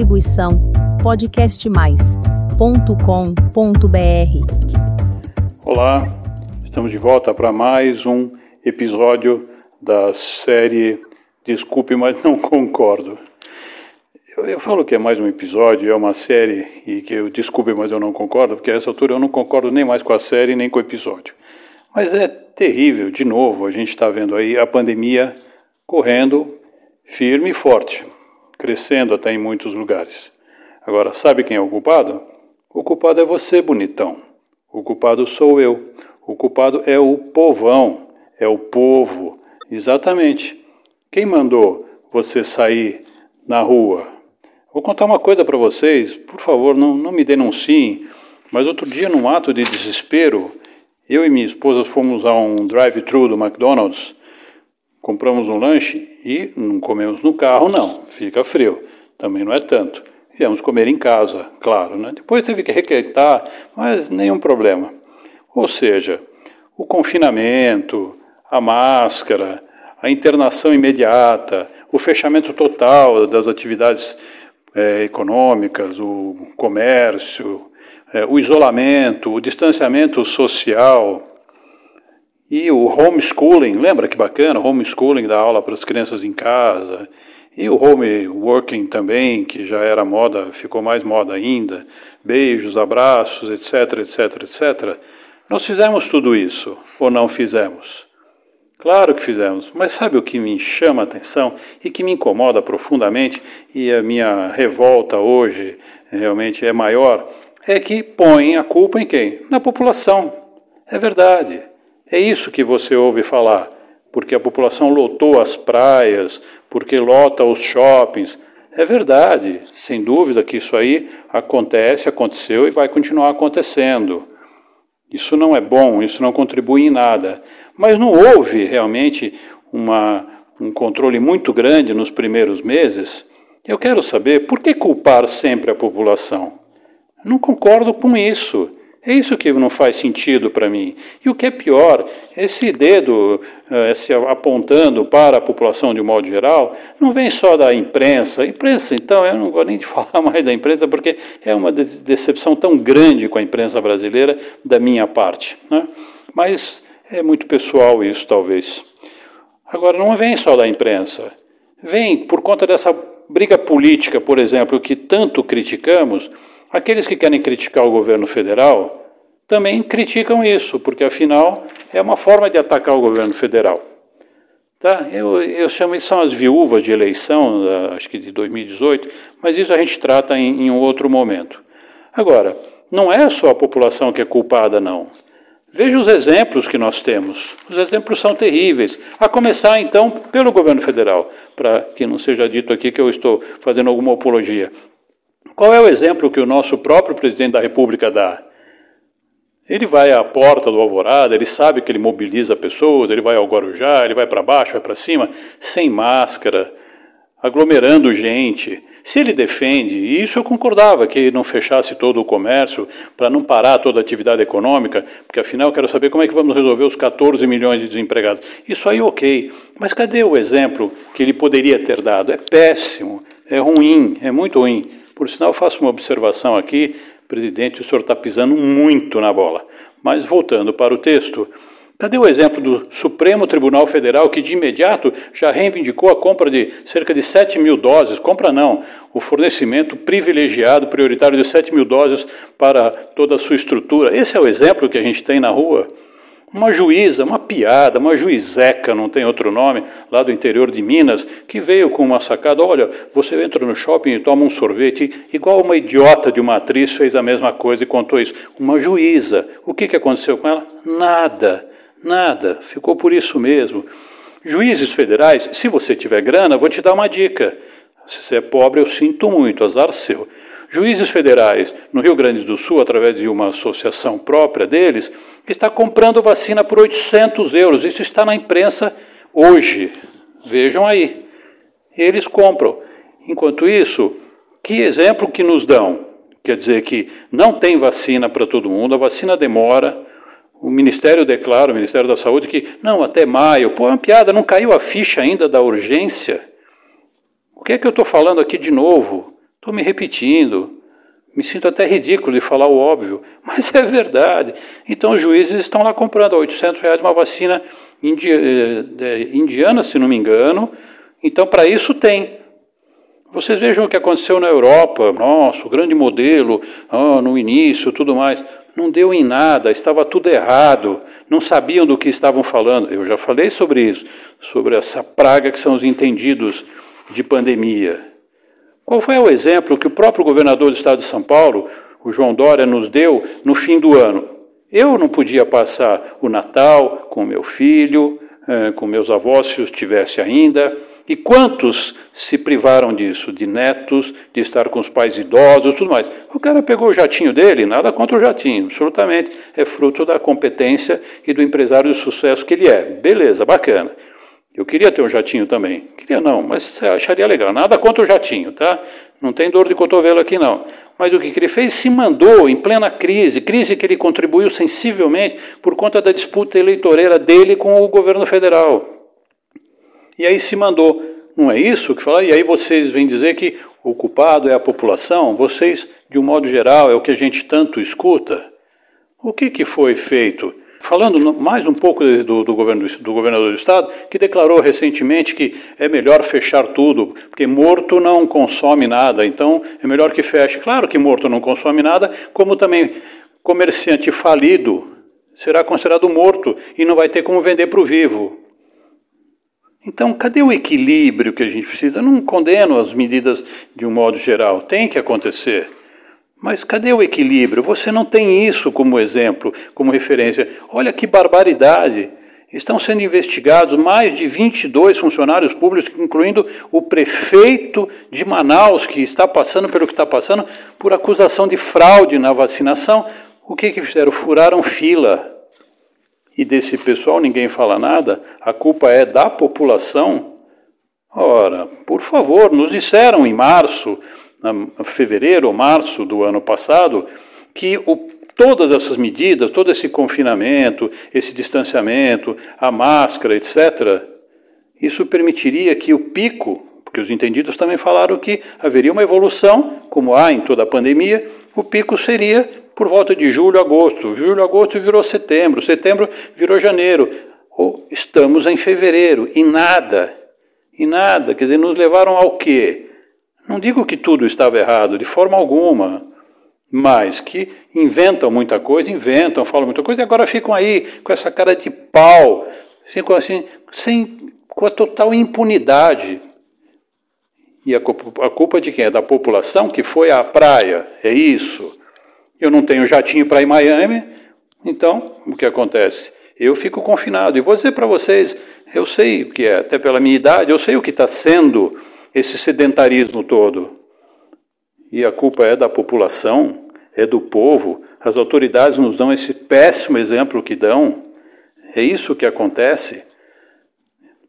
Distribuição podcastmais.com.br. Olá, estamos de volta para mais um episódio da série Desculpe, mas não concordo. Eu, eu, falo que é mais um episódio, é uma série, e que eu desculpe, mas eu não concordo, porque a essa altura eu não concordo nem mais com a série, nem com o episódio. Mas é terrível, de novo, a gente está vendo aí a pandemia correndo firme e forte, crescendo até em muitos lugares. Agora, sabe quem é o culpado? O culpado é você, bonitão. O culpado sou eu. O culpado é o povão, é o povo. Exatamente. Quem mandou você sair na rua? Vou contar uma coisa para vocês, por favor, não, não me denunciem, mas outro dia, num ato de desespero, eu e minha esposa fomos a um drive-thru do McDonald's, compramos um lanche e não comemos no carro, não, fica frio, também não é tanto. Viemos comer em casa, claro, né? Depois teve que requentar, mas nenhum problema. Ou seja, o confinamento, a máscara, a internação imediata, o fechamento total das atividades é, econômicas, o comércio, é, o isolamento, o distanciamento social e o homeschooling, lembra que bacana? Homeschooling da aula para as crianças em casa. E o home working também, que já era moda, ficou mais moda ainda. Beijos, abraços, etc, etc, etc. Nós fizemos tudo isso ou não fizemos? Claro que fizemos, mas sabe o que me chama a atenção e que me incomoda profundamente e a minha revolta hoje realmente é maior? é que põem a culpa em quem? Na população. É verdade. É isso que você ouve falar. Porque a população lotou as praias, porque lota os shoppings. É verdade, sem dúvida que isso aí acontece, aconteceu e vai continuar acontecendo. Isso não é bom, isso não contribui em nada. Mas não houve realmente uma, um controle muito grande nos primeiros meses. Eu quero saber por que culpar sempre a população? Não concordo com isso. É isso que não faz sentido para mim. E o que é pior, esse dedo eh, esse apontando para a população de um modo geral, não vem só da imprensa. A imprensa, então, eu não gosto nem de falar mais da imprensa, porque é uma decepção tão grande com a imprensa brasileira da minha parte. Né? Mas é muito pessoal isso, talvez. Agora, não vem só da imprensa. Vem por conta dessa briga política, por exemplo, que tanto criticamos Aqueles que querem criticar o governo federal também criticam isso, porque afinal é uma forma de atacar o governo federal. Tá? Eu, eu chamo isso são as viúvas de eleição, acho que de 2018, mas isso a gente trata em, em um outro momento. Agora, não é só a população que é culpada, não. Veja os exemplos que nós temos. Os exemplos são terríveis. A começar, então, pelo governo federal, para que não seja dito aqui que eu estou fazendo alguma apologia. Qual é o exemplo que o nosso próprio presidente da República dá? Ele vai à porta do Alvorada, ele sabe que ele mobiliza pessoas, ele vai ao Guarujá, ele vai para baixo, vai para cima, sem máscara, aglomerando gente. Se ele defende, e isso eu concordava, que não fechasse todo o comércio para não parar toda a atividade econômica, porque afinal eu quero saber como é que vamos resolver os 14 milhões de desempregados. Isso aí ok, mas cadê o exemplo que ele poderia ter dado? É péssimo, é ruim, é muito ruim. Por sinal, faço uma observação aqui, presidente, o senhor está pisando muito na bola. Mas voltando para o texto, cadê o exemplo do Supremo Tribunal Federal que de imediato já reivindicou a compra de cerca de 7 mil doses, compra não, o fornecimento privilegiado, prioritário de 7 mil doses para toda a sua estrutura? Esse é o exemplo que a gente tem na rua? Uma juíza, uma piada, uma juizeca, não tem outro nome, lá do interior de Minas, que veio com uma sacada: olha, você entra no shopping e toma um sorvete, igual uma idiota de uma atriz fez a mesma coisa e contou isso. Uma juíza. O que, que aconteceu com ela? Nada, nada. Ficou por isso mesmo. Juízes federais, se você tiver grana, vou te dar uma dica. Se você é pobre, eu sinto muito, azar seu. Juízes federais no Rio Grande do Sul, através de uma associação própria deles, está comprando vacina por 800 euros. Isso está na imprensa hoje. Vejam aí. Eles compram. Enquanto isso, que exemplo que nos dão? Quer dizer que não tem vacina para todo mundo, a vacina demora. O Ministério declara, o Ministério da Saúde, que não, até maio. Pô, é uma piada, não caiu a ficha ainda da urgência. O que é que eu estou falando aqui de novo? Estou me repetindo. Me sinto até ridículo de falar o óbvio, mas é verdade. Então os juízes estão lá comprando a 800 reais uma vacina eh, indiana, se não me engano. Então para isso tem. Vocês vejam o que aconteceu na Europa, nossa, o grande modelo, oh, no início, tudo mais. Não deu em nada, estava tudo errado, não sabiam do que estavam falando. Eu já falei sobre isso, sobre essa praga que são os entendidos de pandemia. Qual foi o exemplo que o próprio governador do estado de São Paulo, o João Dória, nos deu no fim do ano? Eu não podia passar o Natal com meu filho, eh, com meus avós, se os tivesse ainda. E quantos se privaram disso, de netos, de estar com os pais idosos, tudo mais? O cara pegou o jatinho dele, nada contra o jatinho, absolutamente. É fruto da competência e do empresário de sucesso que ele é. Beleza, bacana. Eu queria ter um jatinho também. Queria não, mas acharia legal. Nada contra o jatinho, tá? Não tem dor de cotovelo aqui não. Mas o que ele fez? Se mandou em plena crise, crise que ele contribuiu sensivelmente por conta da disputa eleitoreira dele com o governo federal. E aí se mandou. Não é isso que fala? E aí vocês vêm dizer que o culpado é a população? Vocês, de um modo geral, é o que a gente tanto escuta? O que, que foi feito? Falando mais um pouco do, do, governo, do governador do estado, que declarou recentemente que é melhor fechar tudo, porque morto não consome nada, então é melhor que feche. Claro que morto não consome nada, como também comerciante falido será considerado morto e não vai ter como vender para o vivo. Então, cadê o equilíbrio que a gente precisa? Eu não condeno as medidas de um modo geral, tem que acontecer. Mas cadê o equilíbrio? Você não tem isso como exemplo, como referência. Olha que barbaridade! Estão sendo investigados mais de 22 funcionários públicos, incluindo o prefeito de Manaus, que está passando pelo que está passando, por acusação de fraude na vacinação. O que, que fizeram? Furaram fila e desse pessoal ninguém fala nada, a culpa é da população? Ora, por favor, nos disseram em março, fevereiro ou março do ano passado, que o, todas essas medidas, todo esse confinamento, esse distanciamento, a máscara, etc., isso permitiria que o pico, porque os entendidos também falaram que haveria uma evolução, como há em toda a pandemia, o pico seria por volta de julho, agosto. Julho, agosto virou setembro, setembro virou janeiro. Ou estamos em fevereiro e nada, e nada. Quer dizer, nos levaram ao quê? Não digo que tudo estava errado, de forma alguma, mas que inventam muita coisa, inventam, falam muita coisa e agora ficam aí com essa cara de pau, assim, sem, com a total impunidade. E a culpa, a culpa de quem? É da população que foi à praia, é isso. Eu não tenho jatinho para ir Miami, então o que acontece? Eu fico confinado. E vou dizer para vocês, eu sei o que é, até pela minha idade, eu sei o que está sendo esse sedentarismo todo. E a culpa é da população, é do povo. As autoridades nos dão esse péssimo exemplo que dão. É isso que acontece.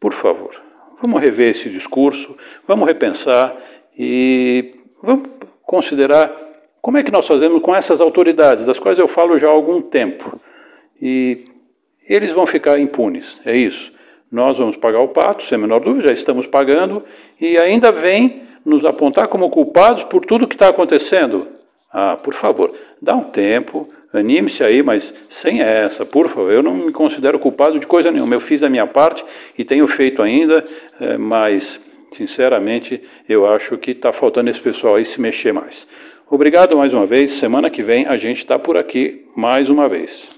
Por favor, vamos rever esse discurso, vamos repensar e vamos considerar como é que nós fazemos com essas autoridades, das quais eu falo já há algum tempo? E eles vão ficar impunes, é isso. Nós vamos pagar o pato, sem a menor dúvida, já estamos pagando, e ainda vem nos apontar como culpados por tudo que está acontecendo. Ah, por favor, dá um tempo, anime-se aí, mas sem essa, por favor. Eu não me considero culpado de coisa nenhuma. Eu fiz a minha parte e tenho feito ainda, eh, mas, sinceramente, eu acho que está faltando esse pessoal aí se mexer mais. Obrigado mais uma vez. Semana que vem a gente está por aqui mais uma vez.